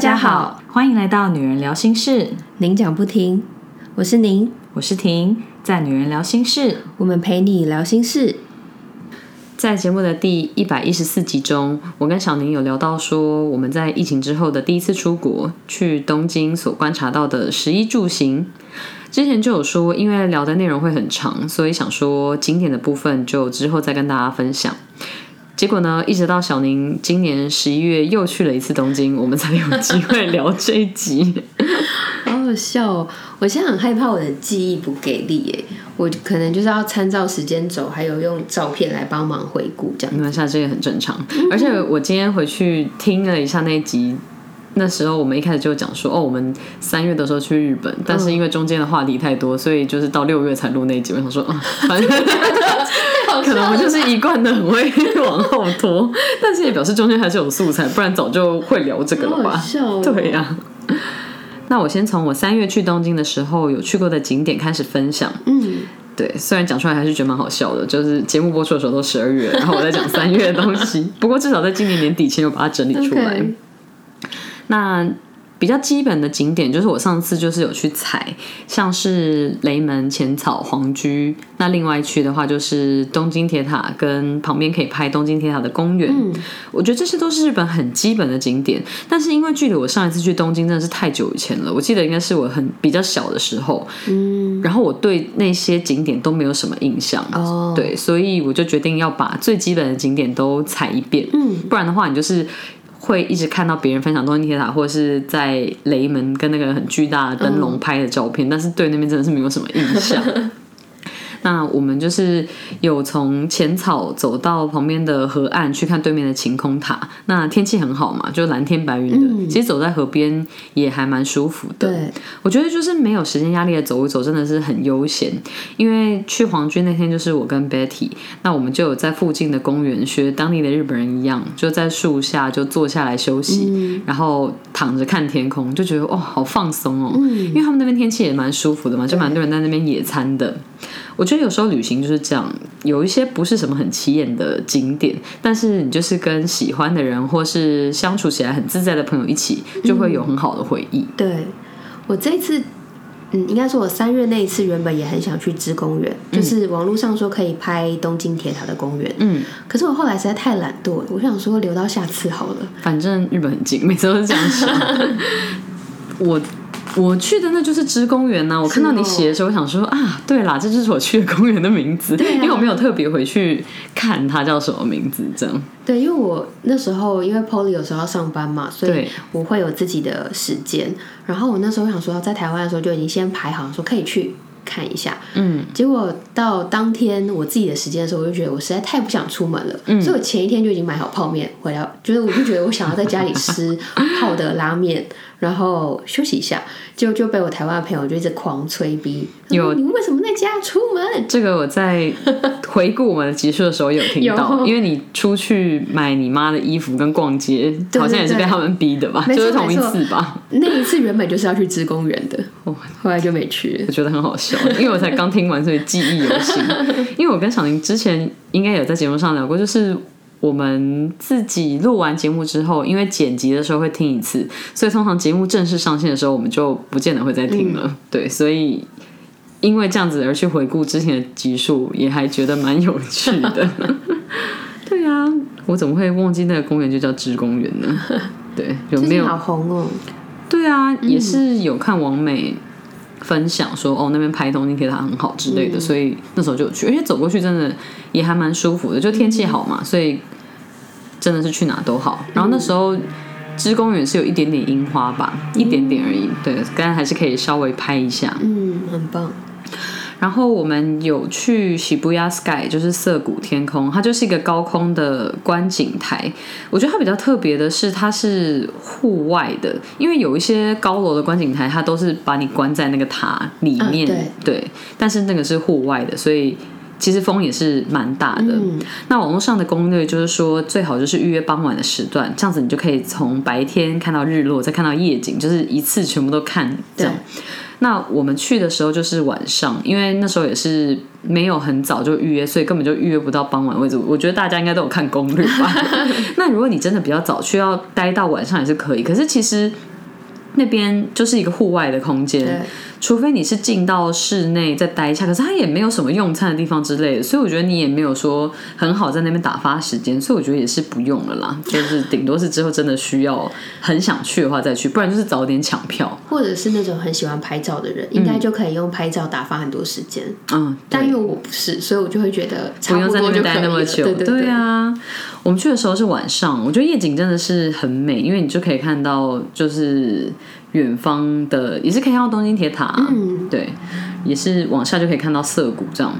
大家好，欢迎来到《女人聊心事》，您讲不停，我是您，我是婷，在《女人聊心事》，我们陪你聊心事。在节目的第一百一十四集中，我跟小宁有聊到说，我们在疫情之后的第一次出国，去东京所观察到的食衣住行。之前就有说，因为聊的内容会很长，所以想说景点的部分就之后再跟大家分享。结果呢，一直到小宁今年十一月又去了一次东京，我们才有机会聊这一集。好好笑哦！我现在很害怕我的记忆不给力耶，我可能就是要参照时间轴，还有用照片来帮忙回顾这样。没关系，这个很正常。而且我今天回去听了一下那一集。那时候我们一开始就讲说，哦，我们三月的时候去日本，但是因为中间的话题太多，所以就是到六月才录那集。我想说，啊，反正 可能我就是一贯的很会往后拖，但是也表示中间还是有素材，不然早就会聊这个了吧？对呀。那我先从我三月去东京的时候有去过的景点开始分享。嗯，对，虽然讲出来还是觉得蛮好笑的，就是节目播出的时候都十二月，然后我在讲三月的东西，不过至少在今年年底前有把它整理出来。那比较基本的景点，就是我上次就是有去踩，像是雷门、浅草、皇居。那另外一区的话，就是东京铁塔跟旁边可以拍东京铁塔的公园。嗯，我觉得这些都是日本很基本的景点。但是因为距离我上一次去东京真的是太久以前了，我记得应该是我很比较小的时候。嗯，然后我对那些景点都没有什么印象。哦，对，所以我就决定要把最基本的景点都踩一遍。嗯，不然的话，你就是。会一直看到别人分享东京铁塔，或者是在雷门跟那个很巨大的灯笼拍的照片，但是对那边真的是没有什么印象。那我们就是有从浅草走到旁边的河岸去看对面的晴空塔。那天气很好嘛，就蓝天白云的，其实走在河边也还蛮舒服的。对，我觉得就是没有时间压力的走一走，真的是很悠闲。因为去皇居那天就是我跟 Betty，那我们就有在附近的公园学当地的日本人一样，就在树下就坐下来休息，然后躺着看天空，就觉得哇，好放松哦。嗯，因为他们那边天气也蛮舒服的嘛，就蛮多人在那边野餐的。我觉得有时候旅行就是这样，有一些不是什么很起眼的景点，但是你就是跟喜欢的人或是相处起来很自在的朋友一起，就会有很好的回忆。对我这次，嗯，应该说我三月那一次原本也很想去芝公园，就是网络上说可以拍东京铁塔的公园，嗯，可是我后来实在太懒惰了，我想说留到下次好了。反正日本很近，每次都是这样想。我。我去的那就是芝公园呐，我看到你写的时候，我想说啊，对啦，这就是我去的公园的名字，因为我没有特别回去看它叫什么名字，这样。对，因为我那时候因为 Polly 有时候要上班嘛，所以我会有自己的时间。然后我那时候想说，在台湾的时候就已经先排好，说可以去看一下。嗯。结果到当天我自己的时间的时候，我就觉得我实在太不想出门了，所以我前一天就已经买好泡面回来，就是我就觉得我想要在家里吃 泡的拉面。然后休息一下，就就被我台湾的朋友就一直狂催逼。有你为什么在家出门？这个我在回顾我们的集数的时候有听到，因为你出去买你妈的衣服跟逛街，好像也是被他们逼的吧？就是同一次吧？那一次原本就是要去芝公园的，后来就没去。我觉得很好笑，因为我才刚听完，所以记忆犹新。因为我跟小林之前应该有在节目上聊过，就是。我们自己录完节目之后，因为剪辑的时候会听一次，所以通常节目正式上线的时候，我们就不见得会再听了。对，所以因为这样子而去回顾之前的集数，也还觉得蛮有趣的。对啊，我怎么会忘记那个公园就叫芝公园呢？对，有没有好红哦？对啊，也是有看王美分享说哦，那边拍东京铁塔很好之类的，所以那时候就去，而且走过去真的也还蛮舒服的，就天气好嘛，所以。真的是去哪都好，然后那时候芝公园是有一点点樱花吧，一点点而已。对，刚刚还是可以稍微拍一下。嗯，很棒。然后我们有去喜布亚 Sky，就是涩谷天空，它就是一个高空的观景台。我觉得它比较特别的是，它是户外的，因为有一些高楼的观景台，它都是把你关在那个塔里面。对对，但是那个是户外的，所以。其实风也是蛮大的。那网络上的攻略就是说，最好就是预约傍晚的时段，这样子你就可以从白天看到日落，再看到夜景，就是一次全部都看。这样。那我们去的时候就是晚上，因为那时候也是没有很早就预约，所以根本就预约不到傍晚位置。我觉得大家应该都有看攻略吧。那如果你真的比较早去，要待到晚上也是可以。可是其实那边就是一个户外的空间。除非你是进到室内再待一下，可是它也没有什么用餐的地方之类的，所以我觉得你也没有说很好在那边打发时间，所以我觉得也是不用了啦。就是顶多是之后真的需要很想去的话再去，不然就是早点抢票。或者是那种很喜欢拍照的人，应该就可以用拍照打发很多时间。嗯，但因为我不是，所以我就会觉得不用在那边待那么久。对对啊，我们去的时候是晚上，我觉得夜景真的是很美，因为你就可以看到就是。远方的也是可以看到东京铁塔，嗯，对，也是往下就可以看到涩谷这样。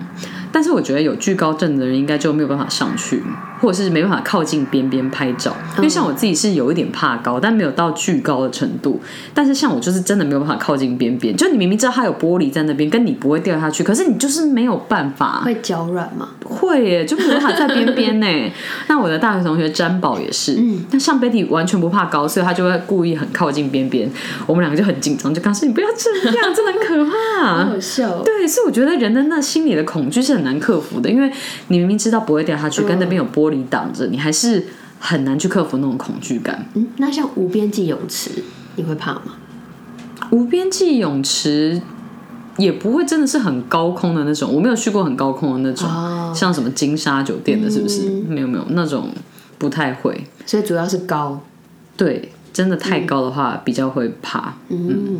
但是我觉得有惧高症的人应该就没有办法上去。或者是没办法靠近边边拍照，因为像我自己是有一点怕高，但没有到巨高的程度。但是像我就是真的没有办法靠近边边，就你明明知道它有玻璃在那边，跟你不会掉下去，可是你就是没有办法。会脚软吗？会耶，就没有办法在边边呢。那我的大学同学詹宝也是，嗯，那像 Betty 完全不怕高，所以他就会故意很靠近边边。我们两个就很紧张，就告诉你不要这样，真的很可怕。好笑。对，所以我觉得人的那心里的恐惧是很难克服的，因为你明明知道不会掉下去，跟那边有玻璃。挡着，你还是很难去克服那种恐惧感。嗯，那像无边际泳池，你会怕吗？无边际泳池也不会真的是很高空的那种，我没有去过很高空的那种，像什么金沙酒店的，是不是？没有没有那种不太会。所以主要是高，对，真的太高的话比较会怕。嗯。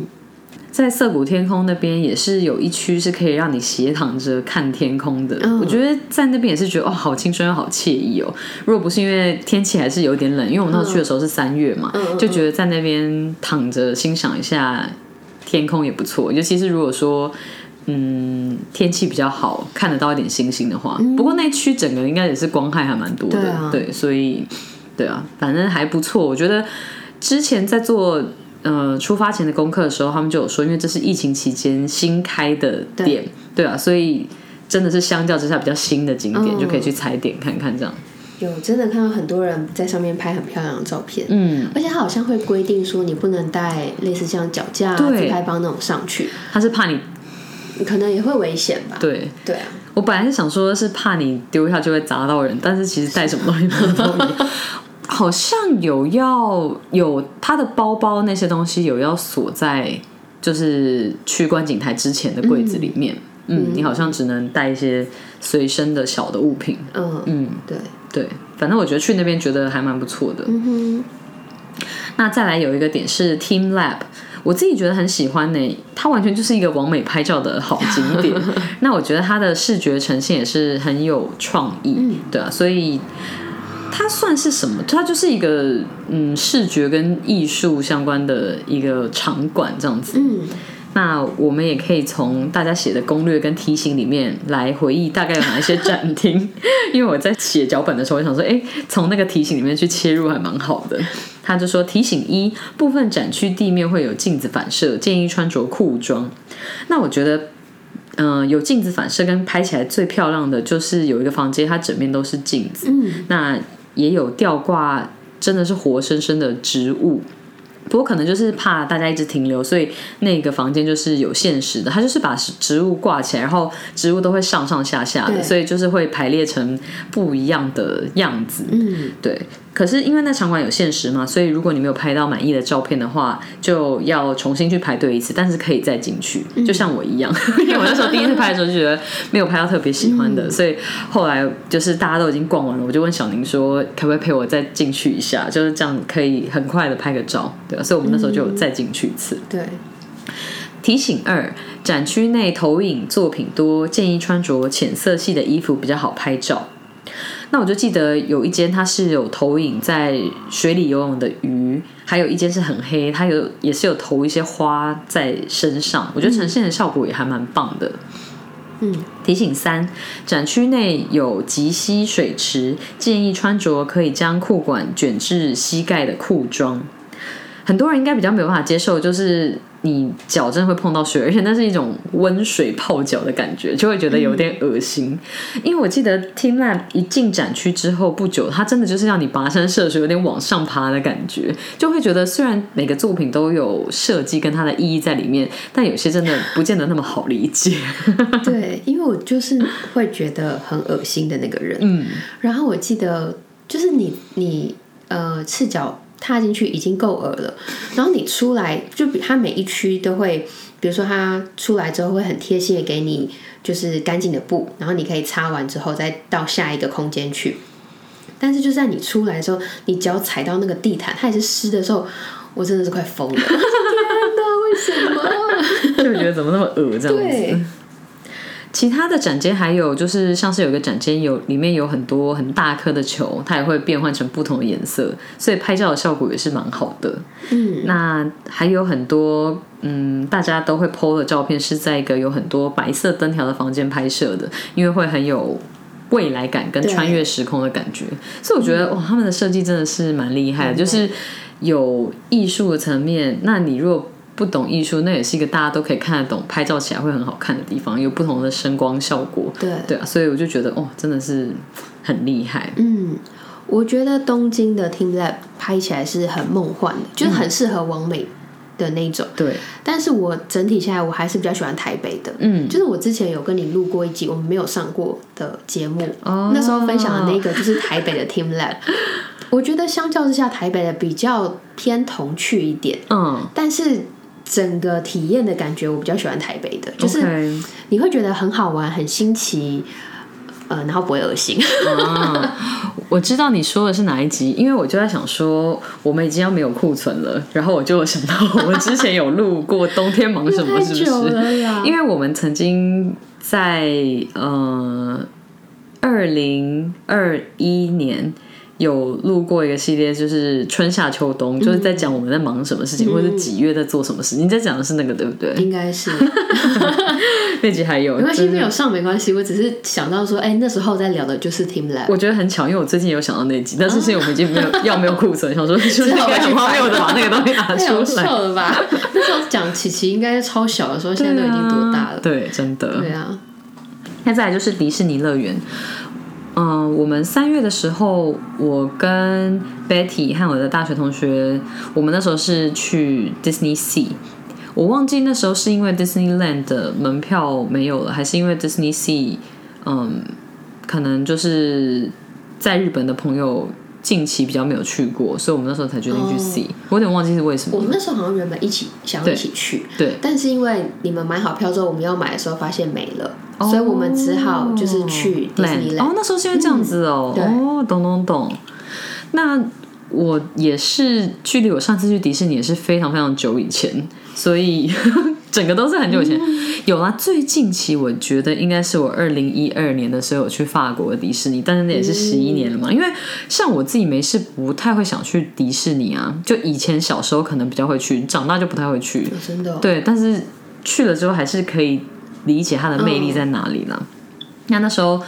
在涩谷天空那边也是有一区是可以让你斜躺着看天空的，我觉得在那边也是觉得哦，好青春又好惬意哦。如果不是因为天气还是有点冷，因为我们那时候去的时候是三月嘛，就觉得在那边躺着欣赏一下天空也不错。尤其是如果说嗯天气比较好，看得到一点星星的话。不过那区整个应该也是光害还蛮多的，对，所以对啊，反正还不错。我觉得之前在做。呃，出发前的功课的时候，他们就有说，因为这是疫情期间新开的店，对啊，所以真的是相较之下比较新的景点，就可以去踩点看看这样。有真的看到很多人在上面拍很漂亮的照片，嗯，而且他好像会规定说，你不能带类似像脚架、自拍棒那种上去，他是怕你可能也会危险吧？对，对啊。我本来是想说，是怕你丢下就会砸到人，但是其实带什么东西都一样。好像有要有他的包包那些东西有要锁在就是去观景台之前的柜子里面，嗯，你好像只能带一些随身的小的物品，嗯嗯，对对，反正我觉得去那边觉得还蛮不错的。嗯哼，那再来有一个点是 Team Lab，我自己觉得很喜欢呢，它完全就是一个完美拍照的好景点。那我觉得它的视觉呈现也是很有创意，对啊，所以。它算是什么？它就是一个嗯，视觉跟艺术相关的一个场馆这样子。嗯，那我们也可以从大家写的攻略跟提醒里面来回忆大概有哪一些展厅。因为我在写脚本的时候，我想说，哎，从那个提醒里面去切入还蛮好的。他就说，提醒一部分展区地面会有镜子反射，建议穿着裤装。那我觉得，嗯，有镜子反射跟拍起来最漂亮的就是有一个房间，它整面都是镜子。嗯，那。也有吊挂，真的是活生生的植物。不过可能就是怕大家一直停留，所以那个房间就是有限时的。它就是把植物挂起来，然后植物都会上上下下的，所以就是会排列成不一样的样子。嗯，对。可是因为那场馆有限时嘛，所以如果你没有拍到满意的照片的话，就要重新去排队一次。但是可以再进去，就像我一样。因为我那时候第一次拍的时候就觉得没有拍到特别喜欢的，所以后来就是大家都已经逛完了，我就问小宁说，可不可以陪我再进去一下？就是这样可以很快的拍个照，对所以我们那时候就再进去一次。对。提醒二：展区内投影作品多，建议穿着浅色系的衣服比较好拍照。那我就记得有一间它是有投影在水里游泳的鱼，还有一间是很黑，它有也是有投一些花在身上，我觉得呈现的效果也还蛮棒的。嗯，提醒三，展区内有极溪水池，建议穿着可以将裤管卷至膝盖的裤装。很多人应该比较没有办法接受，就是你脚真的会碰到水，而且那是一种温水泡脚的感觉，就会觉得有点恶心。因为我记得 Team Lab 一进展区之后不久，它真的就是让你跋山涉水，有点往上爬的感觉，就会觉得虽然每个作品都有设计跟它的意义在里面，但有些真的不见得那么好理解。对，因为我就是会觉得很恶心的那个人。嗯，然后我记得就是你你呃赤脚。踏进去已经够恶了，然后你出来，就比他每一区都会，比如说他出来之后会很贴心的给你就是干净的布，然后你可以擦完之后再到下一个空间去。但是就在你出来的时候，你脚踩到那个地毯，它也是湿的时候，我真的是快疯了！天哪，为什么？就觉得怎么那么恶这样子？其他的展间还有就是像是有个展间有里面有很多很大颗的球，它也会变换成不同的颜色，所以拍照的效果也是蛮好的。嗯，那还有很多嗯大家都会 PO 的照片是在一个有很多白色灯条的房间拍摄的，因为会很有未来感跟穿越时空的感觉。所以我觉得哇，他们的设计真的是蛮厉害的，就是有艺术的层面。那你如果不懂艺术，那也是一个大家都可以看得懂、拍照起来会很好看的地方，有不同的声光效果。对对啊，所以我就觉得哦，真的是很厉害。嗯，我觉得东京的 Team Lab 拍起来是很梦幻的，就是很适合完美的那种。对，但是我整体下来，我还是比较喜欢台北的。嗯，就是我之前有跟你录过一集我们没有上过的节目，哦那时候分享的那个就是台北的 Team Lab。我觉得相较之下，台北的比较偏童趣一点。嗯，但是。整个体验的感觉，我比较喜欢台北的，就是你会觉得很好玩、很新奇，呃，然后不会恶心。我知道你说的是哪一集，因为我就在想说，我们已经要没有库存了，然后我就想到我们之前有录过冬天忙什么，是不是？因为我们曾经在呃二零二一年。有录过一个系列，就是春夏秋冬，就是在讲我们在忙什么事情，或者是几月在做什么事。你在讲的是那个对不对？应该是 那集还有没关系，没有上没关系。我只是想到说，哎，那时候在聊的就是 Team Lab。我觉得很巧，因为我最近有想到那集，但是现在我们已经没有要没有库存，想说就是应该很荒谬的把那个东西拿出来了吧？那时候讲琪琪应该超小的时候，现在都已经多大了？对，真的。对啊。那再来就是迪士尼乐园。嗯，我们三月的时候，我跟 Betty 和我的大学同学，我们那时候是去 Disney Sea。我忘记那时候是因为 Disneyland 的门票没有了，还是因为 Disney Sea，嗯，可能就是在日本的朋友。近期比较没有去过，所以我们那时候才决定去 see。我有点忘记是为什么。我们那时候好像原本一起想要一起去，对。但是因为你们买好票之后，我们要买的时候发现没了，所以我们只好就是去迪士尼。哦，那时候是因为这样子哦。哦，懂懂懂。那我也是距离我上次去迪士尼也是非常非常久以前，所以。整个都是很久以前，有啦。最近期我觉得应该是我二零一二年的时候去法国的迪士尼，但是那也是十一年了嘛。因为像我自己没事不太会想去迪士尼啊，就以前小时候可能比较会去，长大就不太会去。真的。对，但是去了之后还是可以理解它的魅力在哪里了。那那时候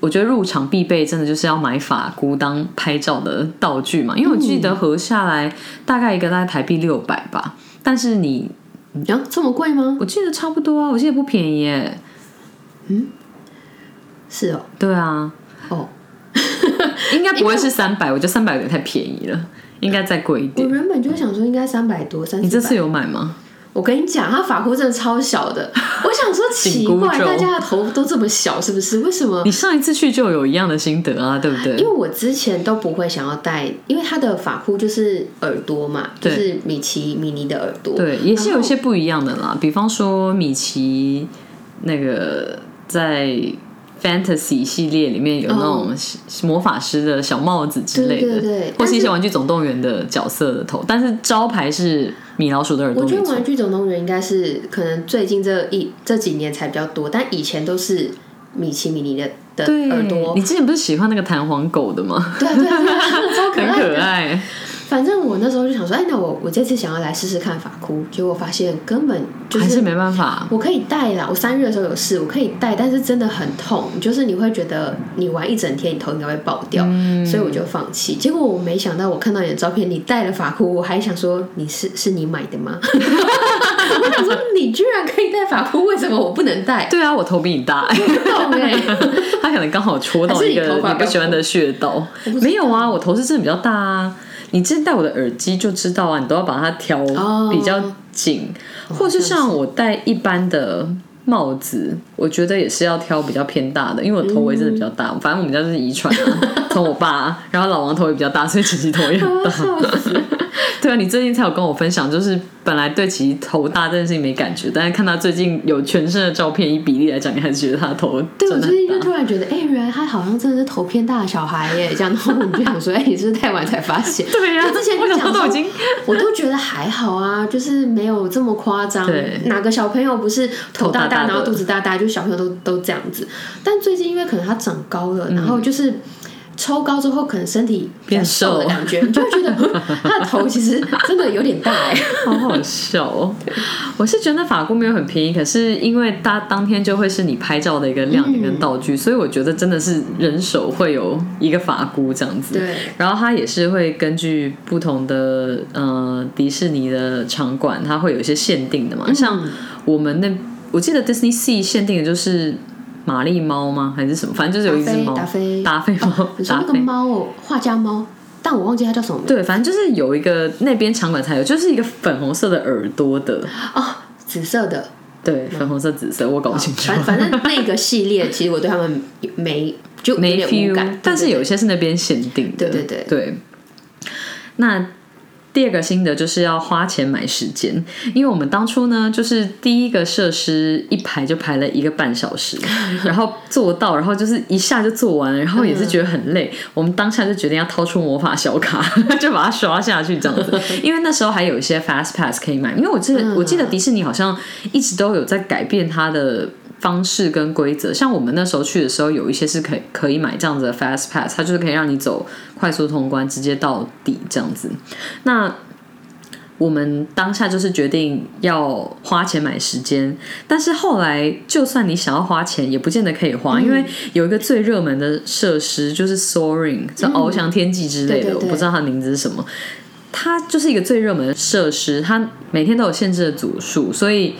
我觉得入场必备真的就是要买法箍当拍照的道具嘛，因为我记得合下来大概一个大概台币六百吧，但是你。啊，这么贵吗？我记得差不多啊，我记得不便宜耶。嗯，是哦，对啊，哦，应该不会是三百，我觉得三百有点太便宜了，应该再贵一点。我原本就想说应该三百多，三。你这次有买吗？我跟你讲，他法箍真的超小的。我想说奇怪，大家的头都这么小，是不是？为什么？你上一次去就有一样的心得啊，对不对？因为我之前都不会想要戴，因为他的发箍就是耳朵嘛，就是米奇、米妮的耳朵。对，也是有一些不一样的啦。比方说米奇那个在。Fantasy 系列里面有那种魔法师的小帽子之类的，或是一些玩具总动员的角色的头，但是招牌是米老鼠的耳朵。我觉得玩具总动员应该是可能最近这一这几年才比较多，但以前都是米奇米妮的的耳朵。你之前不是喜欢那个弹簧狗的吗？对对对，超可爱。反正我那时候就想说，哎，那我我这次想要来试试看法箍，结果发现根本就是还是没办法。我可以戴啦，我三月的时候有试，我可以戴，但是真的很痛，就是你会觉得你玩一整天，你头应该会爆掉，所以我就放弃。结果我没想到，我看到你的照片，你戴了法箍，我还想说你是是你买的吗？我想说，你居然可以戴发箍，为什么我不能戴？对啊，我头比你大，懂哎，他可能刚好戳到一个你不喜欢的穴道。没有啊，我头是真的比较大啊。你之前戴我的耳机就知道啊，你都要把它调比较紧，或是像我戴一般的。帽子，我觉得也是要挑比较偏大的，因为我头围真的比较大。反正我们家就是遗传，从我爸，然后老王头也比较大，所以琪琪头也很大。对啊，你最近才有跟我分享，就是本来对其头大这件事情没感觉，但是看他最近有全身的照片，以比例来讲，你还是觉得他的头对我最近就突然觉得，哎，原来他好像真的是头偏大的小孩耶。这样，然后我就想说，哎，你是不是太晚才发现？对呀，之前我讲都已经，我都觉得还好啊，就是没有这么夸张。哪个小朋友不是头大大，然后肚子大大，就小朋友都都这样子。但最近因为可能他长高了，然后就是。抽高之后，可能身体变瘦的感觉，你就会觉得 他的头其实真的有点大哎，好好笑哦！我是觉得法箍没有很便宜，可是因为它当天就会是你拍照的一个亮点跟道具，所以我觉得真的是人手会有一个法箍这样子。对，然后它也是会根据不同的呃迪士尼的场馆，它会有一些限定的嘛。像我们那我记得 Disney Sea 限定的就是。玛丽猫吗？还是什么？反正就是有一只猫，达菲，达菲猫。你说那个猫哦，画家猫，但我忘记它叫什么。对，反正就是有一个那边场馆才有，就是一个粉红色的耳朵的哦，紫色的。对，粉红色、紫色，我搞不清楚。反反正那个系列，其实我对他们没就没 feel 感，但是有一些是那边限定的。对对对对。那。第二个心得就是要花钱买时间，因为我们当初呢，就是第一个设施一排就排了一个半小时，然后做到，然后就是一下就做完了，然后也是觉得很累。我们当下就决定要掏出魔法小卡，就把它刷下去这样子。因为那时候还有一些 fast pass 可以买，因为我记得我记得迪士尼好像一直都有在改变它的。方式跟规则，像我们那时候去的时候，有一些是可以可以买这样子的 fast pass，它就是可以让你走快速通关，直接到底这样子。那我们当下就是决定要花钱买时间，但是后来就算你想要花钱，也不见得可以花，因为有一个最热门的设施就是 soaring，叫翱翔天际之类的，我不知道它的名字是什么。它就是一个最热门的设施，它每天都有限制的组数，所以。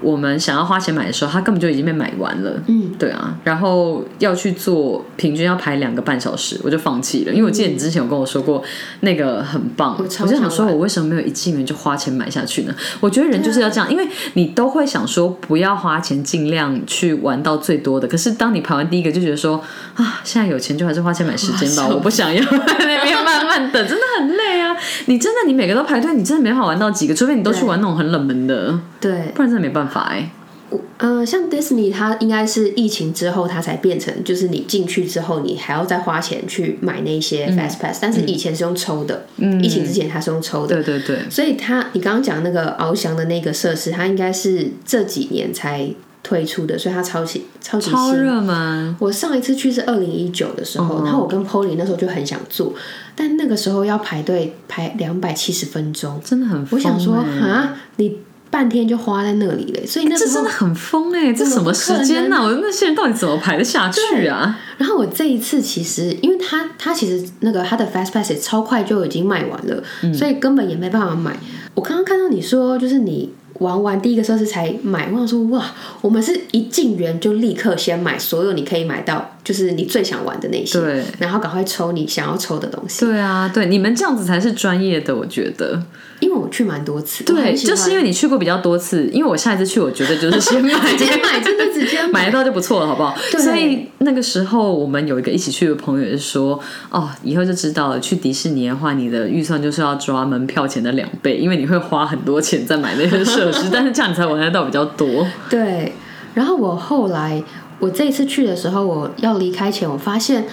我们想要花钱买的时候，它根本就已经被买完了。嗯，对啊，然后要去做，平均要排两个半小时，我就放弃了。因为我记得你之前有跟我说过那个很棒，我就想说，我为什么没有一进门就花钱买下去呢？我觉得人就是要这样，因为你都会想说不要花钱，尽量去玩到最多的。可是当你排完第一个，就觉得说啊，现在有钱就还是花钱买时间吧，我不想要在那边慢慢等，真的很累啊！你真的你每个都排队，你真的没法玩到几个，除非你都去玩那种很冷门的，对，不然真的没办法。哎。我呃，像迪士尼，它应该是疫情之后，它才变成就是你进去之后，你还要再花钱去买那些 fast pass，但是以前是用抽的，嗯，疫情之前它是用抽的，对对对，所以它你刚刚讲那个翱翔的那个设施，它应该是这几年才推出的，所以它超级超级超热门。我上一次去是二零一九的时候，然后我跟 Polly 那时候就很想做，但那个时候要排队排两百七十分钟，真的很，我想说啊，你。半天就花在那里了，所以那这真的很疯哎！这什么时间呢？我那些人到底怎么排得下去啊？然后我这一次其实，因为他他其实那个他的 fast pass 超快就已经卖完了，所以根本也没办法买。我刚刚看到你说，就是你。玩完第一个设施才买，我想说哇，我们是一进园就立刻先买所有你可以买到，就是你最想玩的那些，对，然后赶快抽你想要抽的东西。对啊，对，你们这样子才是专业的，我觉得。因为我去蛮多次，对，就是因为你去过比较多次，因为我下一次去，我觉得就是先买，直接买，真的直接买得到就不错了，好不好？所以那个时候我们有一个一起去的朋友就说，哦，以后就知道了，去迪士尼的话，你的预算就是要抓门票钱的两倍，因为你会花很多钱在买那些设施，但是这样你才玩得到比较多。对，然后我后来我这一次去的时候，我要离开前，我发现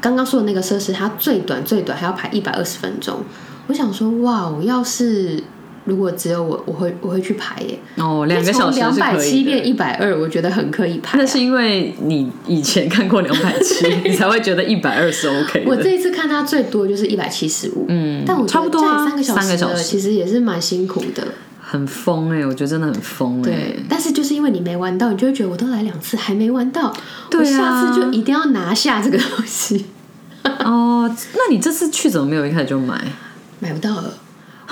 刚刚说的那个设施，它最短最短还要排一百二十分钟。我想说，哇！我要是如果只有我，我会我会去排耶。哦，两个小时两百七变一百二，我觉得很可以排。那是因为你以前看过两百七，你才会觉得一百二是 OK。我这一次看它最多就是一百七十五，嗯，但我差不多啊，三个小时其实也是蛮辛苦的。很疯哎，我觉得真的很疯哎。对，但是就是因为你没玩到，你就会觉得我都来两次还没玩到，我下次就一定要拿下这个东西。哦，那你这次去怎么没有一开始就买？买不到了，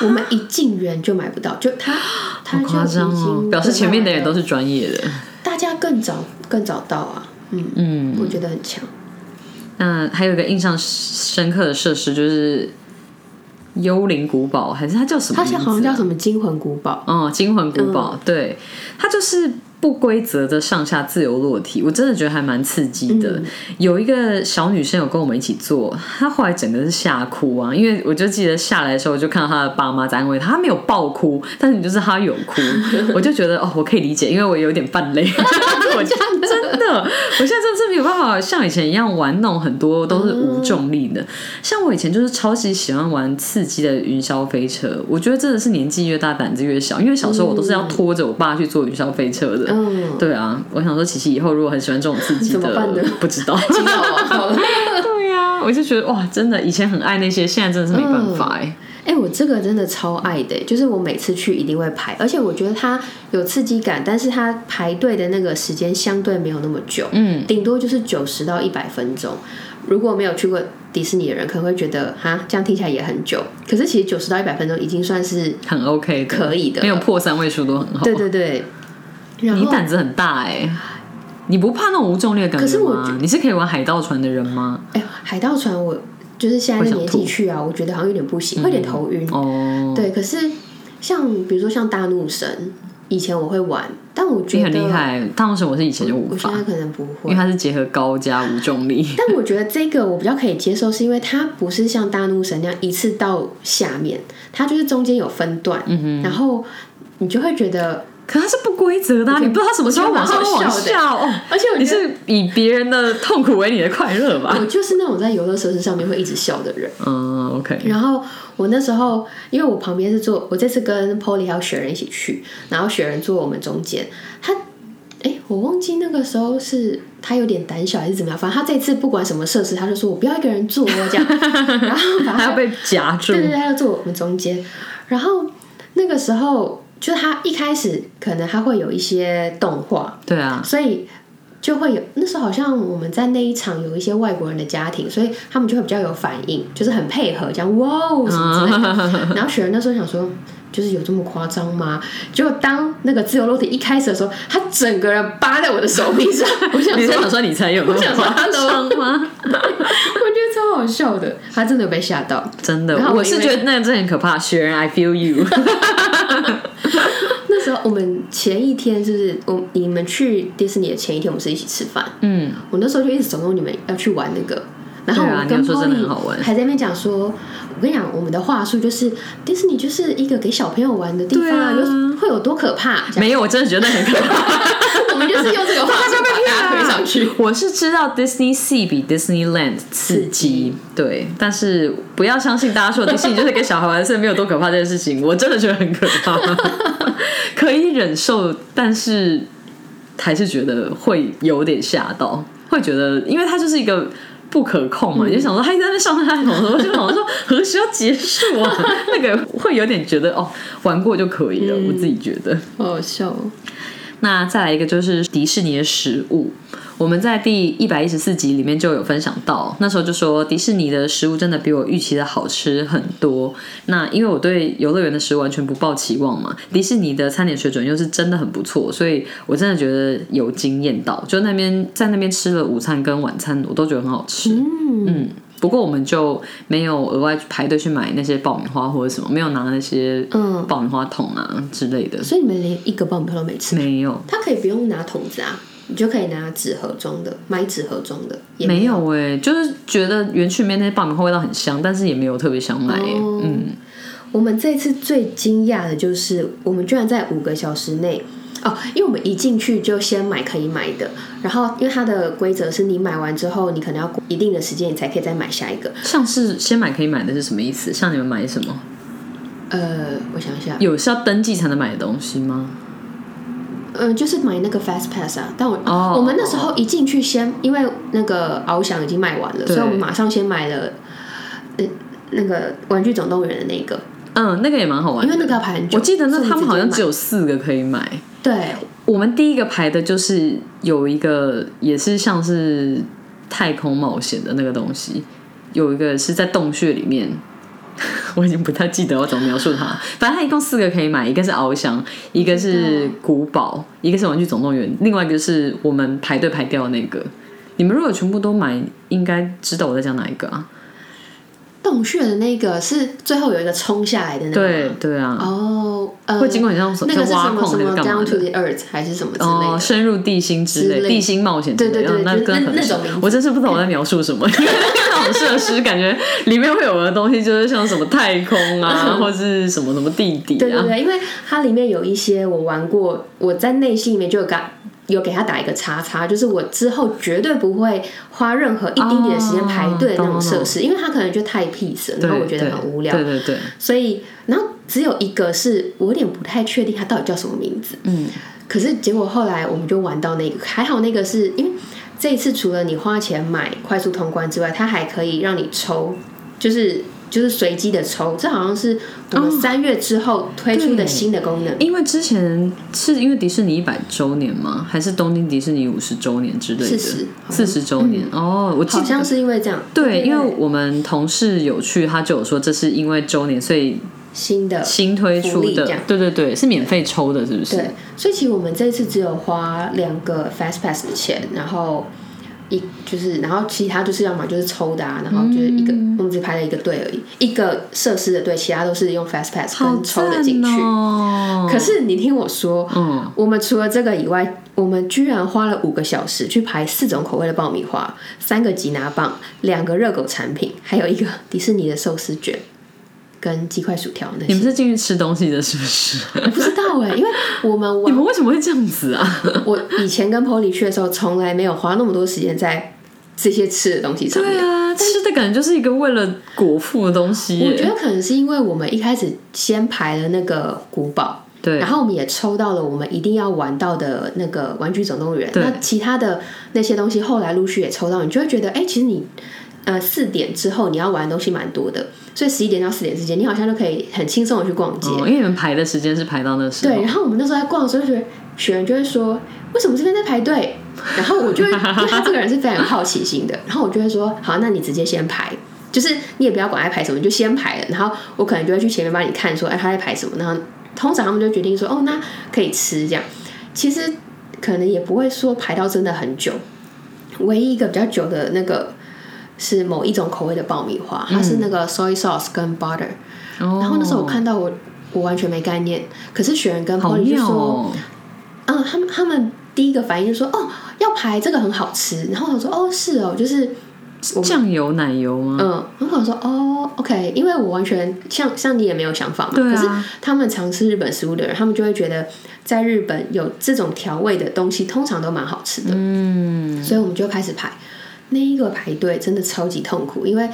我们一进园就买不到，就他 他就已经表示前面的人都是专业的，大家更早更早到啊，嗯嗯，我觉得很强。那还有一个印象深刻的设施就是幽灵古堡，还是它叫什么？它好像叫什么惊魂古堡？哦，惊魂古堡，对，它就是。不规则的上下自由落体，我真的觉得还蛮刺激的。有一个小女生有跟我们一起做，她后来整个是吓哭啊！因为我就记得下来的时候，我就看到她的爸妈在安慰她，她没有爆哭，但是你就是她有哭，我就觉得哦，我可以理解，因为我有点半累。我真的，我现在真的是没有办法像以前一样玩那种很多都是无重力的。像我以前就是超级喜欢玩刺激的云霄飞车，我觉得真的是年纪越大胆子越小，因为小时候我都是要拖着我爸去坐云霄飞车的。嗯，对啊，我想说，琪琪以后如果很喜欢这种刺激的，不知道。对呀，我就觉得哇，真的，以前很爱那些，现在真的是没办法哎。哎，我这个真的超爱的，就是我每次去一定会排，而且我觉得它有刺激感，但是它排队的那个时间相对没有那么久，嗯，顶多就是九十到一百分钟。如果没有去过迪士尼的人，可能会觉得哈，这样听起来也很久。可是其实九十到一百分钟已经算是很 OK，可以的，没有破三位数都很好。对对对。你胆子很大哎，你不怕那种无重力的感觉吗？你是可以玩海盗船的人吗？哎，海盗船我就是现在年纪去啊，我觉得好像有点不行，会有点头晕。哦，对，可是像比如说像大怒神，以前我会玩，但我觉得很厉害。大怒神我是以前就无法，现在可能不会，因为它是结合高加无重力。但我觉得这个我比较可以接受，是因为它不是像大怒神那样一次到下面，它就是中间有分段，然后你就会觉得。可它是不规则的，你不知道它什么时候往上往下哦。而且你是以别人的痛苦为你的快乐吧？我就是那种在游乐设施上面会一直笑的人。嗯，OK。然后我那时候，因为我旁边是坐，我这次跟 Polly 还有雪人一起去，然后雪人坐我们中间。他，哎，我忘记那个时候是他有点胆小还是怎么样，反正他这次不管什么设施，他就说我不要一个人坐这样，然后他要被夹住，对对对，要坐我们中间。然后那个时候。就是他一开始可能他会有一些动画，对啊，所以就会有那时候好像我们在那一场有一些外国人的家庭，所以他们就会比较有反应，就是很配合，讲哇哦什么之类的。然后雪人那时候想说，就是有这么夸张吗？结果当那个自由落体一开始的时候，他整个人扒在我的手臂上，我想你想说你才有那么夸张吗？我觉得超好笑的，他真的有被吓到，真的，我是觉得那真的很可怕。雪人，I feel you。那时候我们前一天就是我你们去迪士尼的前一天，我们是一起吃饭。嗯，我那时候就一直怂恿你们要去玩那个，然后我跟 Polly 还在那边讲说，我跟你讲，我们的话术就是迪士尼就是一个给小朋友玩的地方，有会有多可怕？没有，我真的觉得很可怕。我们就是用这个话术 把大家推上去。我是知道 Disney Sea 比 Disneyland 刺激，对，但是不要相信大家说迪士尼就是给小孩玩，是没有多可怕这件事情，我真的觉得很可怕。可以忍受，但是还是觉得会有点吓到，会觉得，因为它就是一个不可控嘛，就想说他还在那上上下下，我就想说何时要结束啊？那个会有点觉得哦，玩过就可以了，我自己觉得，好笑。那再来一个就是迪士尼的食物，我们在第一百一十四集里面就有分享到，那时候就说迪士尼的食物真的比我预期的好吃很多。那因为我对游乐园的食物完全不抱期望嘛，迪士尼的餐点水准又是真的很不错，所以我真的觉得有惊艳到。就那边在那边吃了午餐跟晚餐，我都觉得很好吃。嗯。不过我们就没有额外排队去买那些爆米花或者什么，没有拿那些嗯爆米花桶啊之类的。所以你们连一个爆米花都没吃？没有。它可以不用拿桶子啊，你就可以拿纸盒装的，买纸盒装的。没有哎，就是觉得园区里面那些爆米花味道很香，但是也没有特别想买。嗯，我们这次最惊讶的就是，我们居然在五个小时内。哦，因为我们一进去就先买可以买的，然后因为它的规则是你买完之后，你可能要一定的时间你才可以再买下一个。像是先买可以买的是什么意思？像你们买什么？呃，我想一下，有是要登记才能买的东西吗？嗯，就是买那个 Fast Pass 啊。但我哦我们那时候一进去先，因为那个翱翔已经卖完了，所以我们马上先买了呃那个玩具总动员的那个。嗯，那个也蛮好玩，因为那个要排很久。我记得那他们好像只有四个可以买。对，我们第一个排的就是有一个也是像是太空冒险的那个东西，有一个是在洞穴里面，我已经不太记得我怎么描述它。反正它一共四个可以买，一个是翱翔，一个是古堡，一个是玩具总动员，另外一个是我们排队排掉的那个。你们如果全部都买，应该知道我在讲哪一个啊？洞穴的那个是最后有一个冲下来的那个，对对啊。哦，会经过很像那个是挖矿什么干嘛 Down to the Earth 还是什么之类的，深入地心之类，地心冒险之类的。对对对，那跟那种我真是不懂我在描述什么。那种设施感觉里面会有的东西，就是像什么太空啊，或是什么什么地底啊。对对对，因为它里面有一些我玩过，我在内心里面就有感。有给他打一个叉叉，就是我之后绝对不会花任何一丁点的时间排队的那种设施，因为他可能就太 peace，然后我觉得很无聊。对对对。所以，然后只有一个是我有点不太确定他到底叫什么名字。嗯。可是结果后来我们就玩到那个，还好那个是因为这一次除了你花钱买快速通关之外，它还可以让你抽，就是。就是随机的抽，这好像是我们三月之后推出的新的功能。因为之前是因为迪士尼一百周年吗？还是东京迪士尼五十周年之类的？四十四十周年哦，我好像是因为这样。对，因为我们同事有去，他就有说这是因为周年，所以新的新推出的。对对对，是免费抽的，是不是？对，所以其实我们这次只有花两个 Fast Pass 的钱，然后。一就是，然后其他就是要么就是抽的啊，然后就是一个我们只排了一个队而已，一个设施的队，其他都是用 fast pass 跟抽的进去。可是你听我说，嗯，我们除了这个以外，我们居然花了五个小时去排四种口味的爆米花，三个吉拿棒，两个热狗产品，还有一个迪士尼的寿司卷。跟鸡块薯条那些，你们是进去吃东西的，是不是？我不知道哎，因为我们 你们为什么会这样子啊？我以前跟 Polly 去的时候，从来没有花那么多时间在这些吃的东西上面。对啊，吃的感觉就是一个为了果腹的东西。我觉得可能是因为我们一开始先排了那个古堡，对，然后我们也抽到了我们一定要玩到的那个玩具总动员。那其他的那些东西后来陆续也抽到，你就会觉得，哎，其实你。呃，四点之后你要玩的东西蛮多的，所以十一点到四点之间，你好像就可以很轻松的去逛街。因为你们排的时间是排到那时候。对，然后我们那时候在逛的时候，就觉得学员就会说：“为什么这边在排队？” 然后我就会，他这个人是非常好奇心的，然后我就会说：“好，那你直接先排，就是你也不要管他排什么，你就先排了。”然后我可能就会去前面帮你看，说：“哎，他在排什么？”然后通常他们就决定说：“哦，那可以吃这样。”其实可能也不会说排到真的很久，唯一一个比较久的那个。是某一种口味的爆米花，它是那个 soy sauce 跟 butter。然后那时候我看到我我完全没概念，可是雪人跟 Polly 就说，嗯，他们他们第一个反应就说，哦，要排这个很好吃。然后我说，哦，是哦，就是酱油奶油吗？嗯，然后我说，哦，OK，因为我完全像像你也没有想法嘛。可是他们常吃日本食物的人，他们就会觉得在日本有这种调味的东西，通常都蛮好吃的。嗯，所以我们就开始排。那一个排队真的超级痛苦，因为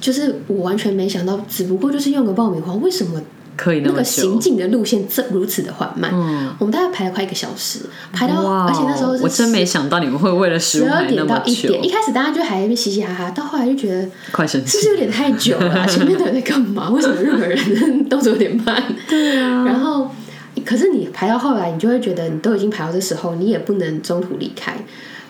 就是我完全没想到，只不过就是用个爆米花，为什么可以那个行进的路线这如此的缓慢？嗯，我们大概排了快一个小时，排到而且那时候我真没想到你们会为了十二点到一点，一开始大家就还嘻嘻哈哈，到后来就觉得快生气，是不是有点太久了？前面的人在干嘛？为什么日本人动作有点慢？对啊，然后可是你排到后来，你就会觉得你都已经排到这时候，你也不能中途离开，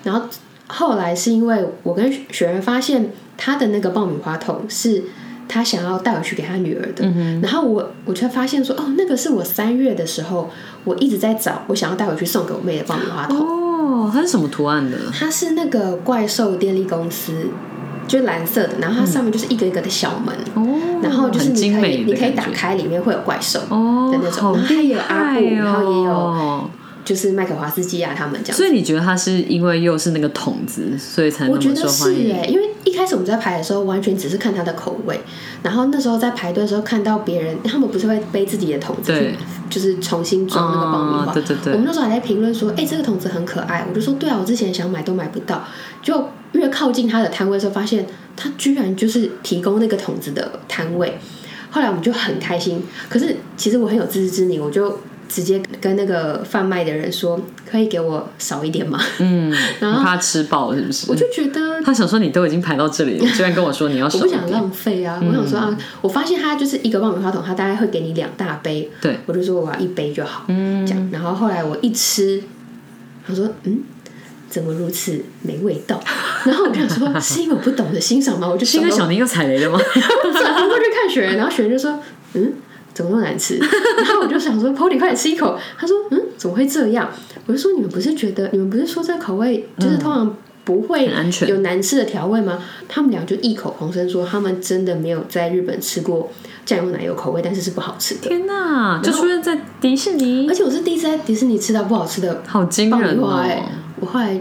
然后。后来是因为我跟雪人发现他的那个爆米花桶是他想要带回去给他女儿的，然后我我却发现说哦，那个是我三月的时候我一直在找我想要带回去送给我妹的爆米花桶。哦，它是什么图案的？它是那个怪兽电力公司，就是蓝色的，然后它上面就是一个一个的小门。哦，然后就是你可以你可以打开里面会有怪兽哦的那种，然后也有阿布，然后也有。就是麦克华斯基啊，他们这样。所以你觉得他是因为又是那个桶子，所以才那么受欢迎？因为一开始我们在排的时候，完全只是看他的口味。然后那时候在排队的时候，看到别人，他们不是会背自己的桶子去，就是重新装那个爆米花。对对对。我们那时候还在评论说：“哎，这个桶子很可爱。”我就说：“对啊，我之前想买都买不到。”就越靠近他的摊位的时候，发现他居然就是提供那个桶子的摊位。后来我们就很开心。可是其实我很有自知之明，我就。直接跟那个贩卖的人说，可以给我少一点吗？嗯，然后怕吃饱是不是？我就觉得他想说，你都已经排到这里了，居然跟我说你要少。我不想浪费啊！我想说啊，我发现他就是一个爆米花桶，他大概会给你两大杯。对，我就说我要一杯就好。嗯，这样。然后后来我一吃，他说嗯，怎么如此没味道？然后我就想说，是因为我不懂得欣赏吗？我就是因为小宁又踩雷了吗？转头过去看雪人，然后雪人就说：“嗯，怎么那么难吃？” 然后我就想说：“Polly，快点吃一口。”他说：“嗯，怎么会这样？”我就说：“你们不是觉得，你们不是说这口味就是通常不会有难吃的调味吗？”他们俩就异口同声说：“他们真的没有在日本吃过酱油奶油口味，但是是不好吃的。天哪，就出现在迪士尼而，且我是第一次在迪士尼吃到不好吃的好惊人哦！，我后来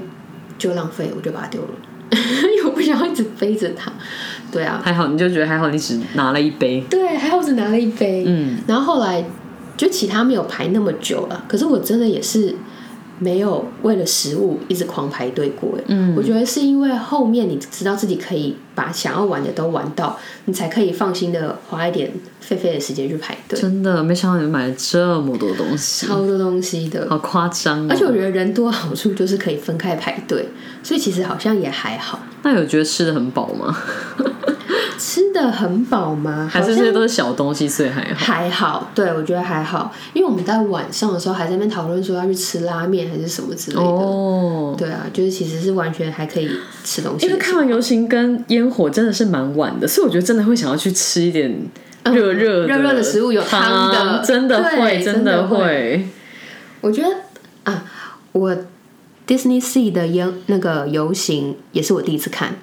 就浪费，我就把它丢了，因为我不想要一直背着它。对啊，还好，你就觉得还好，你只拿了一杯。对，还好我只拿了一杯。嗯，然后后来就其他没有排那么久了，可是我真的也是没有为了食物一直狂排队过。嗯，我觉得是因为后面你知道自己可以把想要玩的都玩到，你才可以放心的花一点费费的时间去排队。真的没想到你们买了这么多东西，超多东西的，好夸张、哦！而且我觉得人多好处就是可以分开排队，所以其实好像也还好。那有觉得吃的很饱吗？吃的很饱吗？还是这些都是小东西，所以还好？还好，对我觉得还好，因为我们在晚上的时候还在那边讨论说要去吃拉面还是什么之类的。哦，对啊，就是其实是完全还可以吃东西。因为看完游行跟烟火真的是蛮晚的，所以我觉得真的会想要去吃一点热热热热的食物有汤的真的会，真的的会。我觉得啊，我 Disney Sea 的烟那个游行也是我第一次看，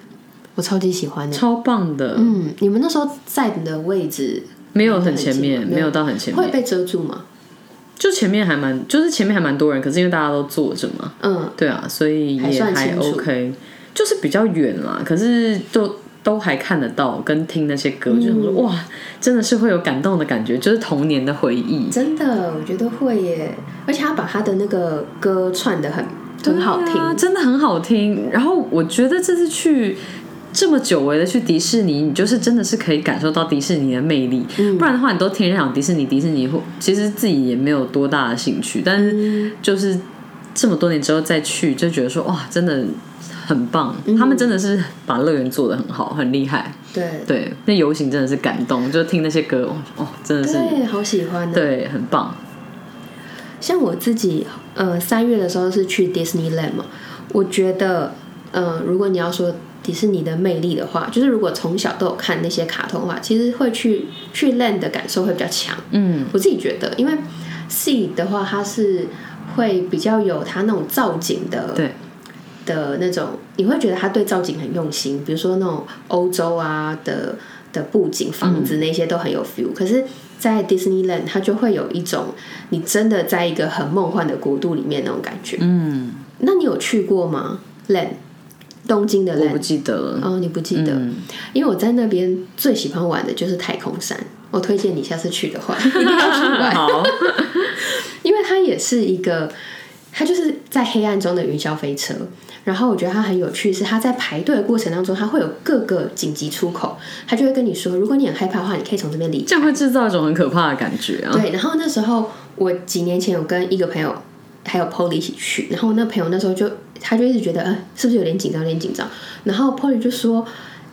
我超级喜欢的。超棒的，嗯，你们那时候在的位置没有很前面，没有到很前面，会被遮住吗？就前面还蛮，就是前面还蛮多人，可是因为大家都坐着嘛，嗯，对啊，所以也还 OK，就是比较远啦，可是都都还看得到，跟听那些歌，就想说嗯哇，真的是会有感动的感觉，就是童年的回忆。真的，我觉得会耶，而且他把他的那个歌串的很很好听，啊，真的很好听。然后我觉得这次去这么久违的去迪士尼，你就是真的是可以感受到迪士尼的魅力。嗯不然的话，你都天天讲迪士尼，迪士尼，或其实自己也没有多大的兴趣。但是就是这么多年之后再去，就觉得说哇，真的很棒。嗯他们真的是把乐园做的很好，很厉害。对对，那游行真的是感动，就听那些歌，哦，真的是对，好喜欢的。对，很棒。像我自己，呃，三月的时候是去 Disneyland 嘛，我觉得，呃，如果你要说迪士尼的魅力的话，就是如果从小都有看那些卡通的话，其实会去去 Land 的感受会比较强。嗯，我自己觉得，因为 Sea 的话，它是会比较有它那种造景的，对的那种，你会觉得它对造景很用心，比如说那种欧洲啊的的布景、房子那些都很有 feel、可是，在 Disneyland 它就会有一种你真的在一个很梦幻的国度里面那种感觉。嗯，那你有去过吗？Land 东京的我不记得了。哦，你不记得？嗯因为我在那边最喜欢玩的就是太空山，我推荐你下次去的话 一定要去玩。好，因为它也是一个，它就是在黑暗中的云霄飞车。然后我觉得它很有趣，是它在排队的过程当中，它会有各个紧急出口，它就会跟你说，如果你很害怕的话，你可以从这边离开。这样会制造一种很可怕的感觉啊。对，然后那时候我几年前有跟一个朋友还有 Polly 一起去，然后我那朋友那时候就他就一直觉得，呃，是不是有点紧张，有点紧张。然后 Polly 就说，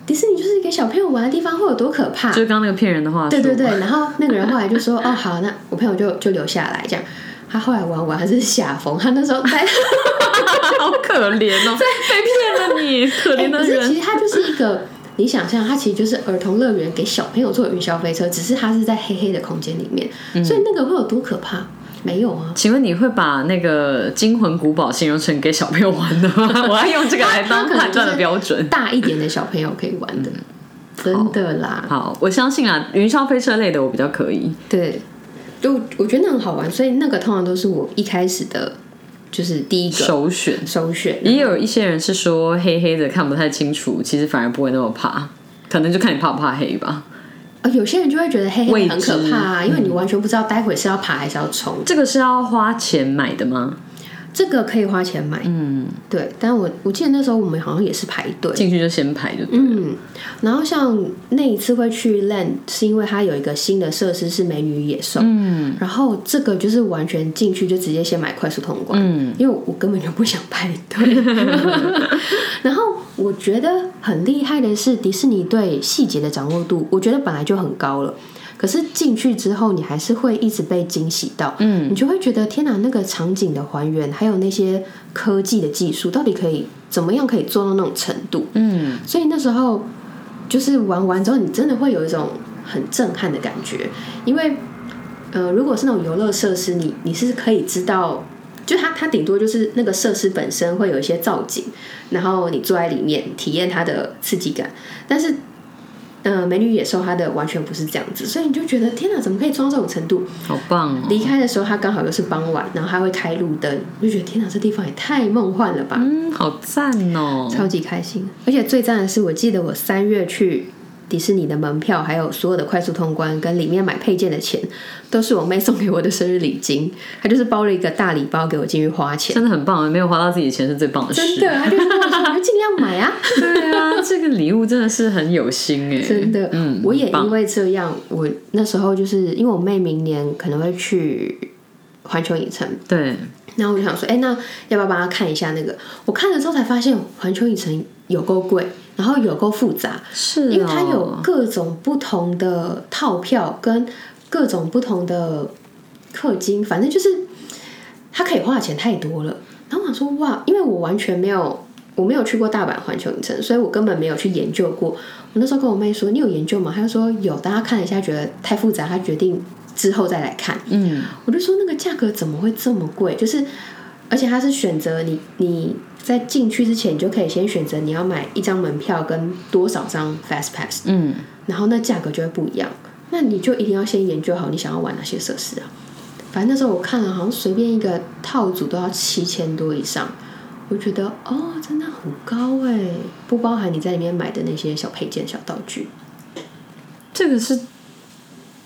迪士尼就是给小朋友玩的地方，会有多可怕？就是刚刚那个骗人的话术。对对对，然后那个人后来就说：“哦，好，那我朋友就就留下来这样。”他后来玩完还是吓疯，他那时候在，好可怜哦，被骗了你，可怜的可是其人。实他就是一个，你想象他其实就是儿童乐园给小朋友坐的云霄飞车，只是他是在黑黑的空间里面，嗯所以那个会有多可怕？没有啊，请问你会把那个惊魂古堡形容成给小朋友玩的吗？我要用这个来当判断的标准。大一点的小朋友可以玩的，真的啦，好，我相信啊，云霄飞车类的我比较可以。对，就我觉得那很好玩，所以那个通常都是我一开始的，就是第一个首选。首选。也有一些人是说黑黑的看不太清楚，其实反而不会那么怕，可能就看你怕不怕黑吧。呃，有些人就会觉得黑黑很可怕啊，因为你完全不知道待会是要爬还是要冲。这个是要花钱买的吗？这个可以花钱买，嗯，对。但我我记得那时候我们好像也是排队，进去就先排就对了。嗯。然后像那一次会去 Land，是因为它有一个新的设施是美女与野兽，嗯然后这个就是完全进去就直接先买快速通关，嗯，因为我根本就不想排队。然后我觉得很厉害的是迪士尼对细节的掌握度，我觉得本来就很高了。可是进去之后，你还是会一直被惊喜到，嗯，你就会觉得天哪，那个场景的还原，还有那些科技的技术，到底可以怎么样可以做到那种程度？嗯，所以那时候就是玩完之后，你真的会有一种很震撼的感觉，因为呃，如果是那种游乐设施，你你是可以知道。就它，它顶多就是那个设施本身会有一些造景，然后你坐在里面体验它的刺激感。但是，呃，美女野兽它的完全不是这样子，所以你就觉得天哪，怎么可以装到这种程度？好棒哦！离开的时候，它刚好又是傍晚，然后它会开路灯，就觉得天哪，这地方也太梦幻了吧！嗯，好赞哦，超级开心。而且最赞的是，我记得我三月去。迪士尼的门票，还有所有的快速通关跟里面买配件的钱，都是我妹送给我的生日礼金。她就是包了一个大礼包给我进去花钱，真的很棒，没有花到自己的钱是最棒的事。真的，她就说：“我就尽量买啊。”对啊，这个礼物真的是很有心哎，真的。嗯，我也因为这样，我那时候就是因为我妹明年可能会去环球影城，对。然后我就想说，哎，那要不要帮他看一下那个？我看了之后才发现，环球影城有够贵。然后有够复杂，是因为它有各种不同的套票跟各种不同的氪金，反正就是它可以花的钱太多了。然后我想说，哇，因为我完全没有，我没有去过大阪环球影城，所以我根本没有去研究过。我那时候跟我妹说，你有研究吗？她就说有，大家看了一下，觉得太复杂，她决定之后再来看。嗯，我就说那个价格怎么会这么贵？就是，而且它是选择你你。在进去之前，你就可以先选择你要买一张门票跟多少张 Fast Pass，嗯，然后那价格就会不一样。那你就一定要先研究好你想要玩哪些设施啊。反正那时候我看了，好像随便一个套组都要七千多以上，我觉得哦，真的很高哎，不包含你在里面买的那些小配件、小道具。这个是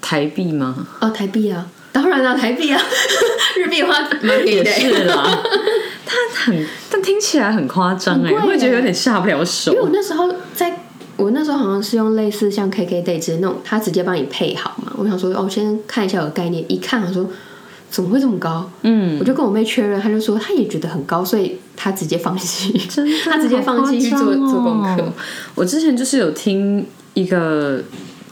台币吗？哦，台币啊，当然了，台币啊，日币的话蛮便宜的。是啦。它很，但听起来很夸张哎，会觉得有点下不了手。因为我那时候在，我那时候好像是用类似像 KK Day 那种，他直接帮你配好嘛。我想说，哦，先看一下有概念，一看我说怎么会这么高？嗯，我就跟我妹确认，他就说他也觉得很高，所以他直接放弃，真的，他直接放弃去做做功课。我之前就是有听一个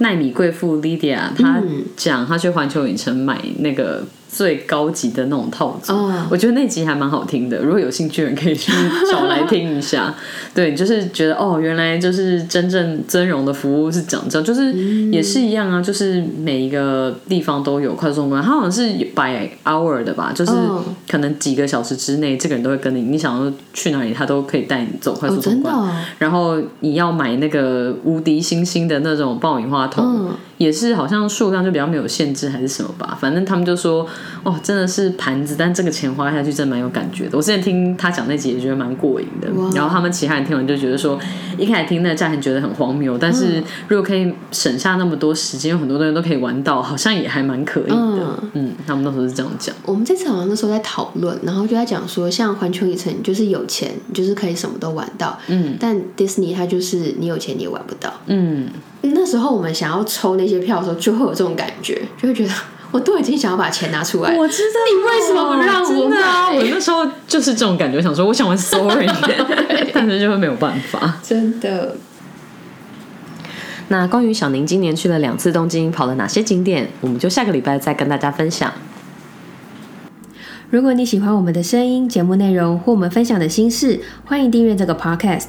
奈米贵妇 Lydia，她讲她去环球影城买那个。最高级的那种套组，我觉得那集还蛮好听的。如果有兴趣的人可以去找来听一下。对，就是觉得哦，原来就是真正尊荣的服务是讲这样，就是也是一样啊，就是每一个地方都有快速通关，它好像是 by hour 的吧，就是可能几个小时之内，这个人都会跟你，你想要去哪里，他都可以带你走快速通关。然后你要买那个无敌星星的那种爆米花桶。也是好像数量就比较没有限制还是什么吧，反正他们就说哦，真的是盘子，但这个钱花下去真蛮有感觉的。我之前听他讲那集也觉得蛮过瘾的，然后他们其他人听完就觉得说，一开始听那个价钱觉得很荒谬，但是如果可以省下那么多时间，有很多东西都可以玩到，好像也还蛮可以的。嗯，他们那时候是这样讲。我们这次好像那时候在讨论，然后就在讲说，像环球影城就是有钱，就是可以什么都玩到，嗯，但迪士尼它就是你有钱你也玩不到，嗯。那时候我们想要抽那些票的时候，就会有这种感觉，就会觉得我都已经想要把钱拿出来，我知道你为什么不让我买？我那时候就是这种感觉，想说我想玩 Sorry，但是就会没有办法。真的。那关于小宁今年去了两次东京，跑了哪些景点，我们就下个礼拜再跟大家分享。如果你喜欢我们的声音、节目内容或我们分享的心事，欢迎订阅这个 Podcast。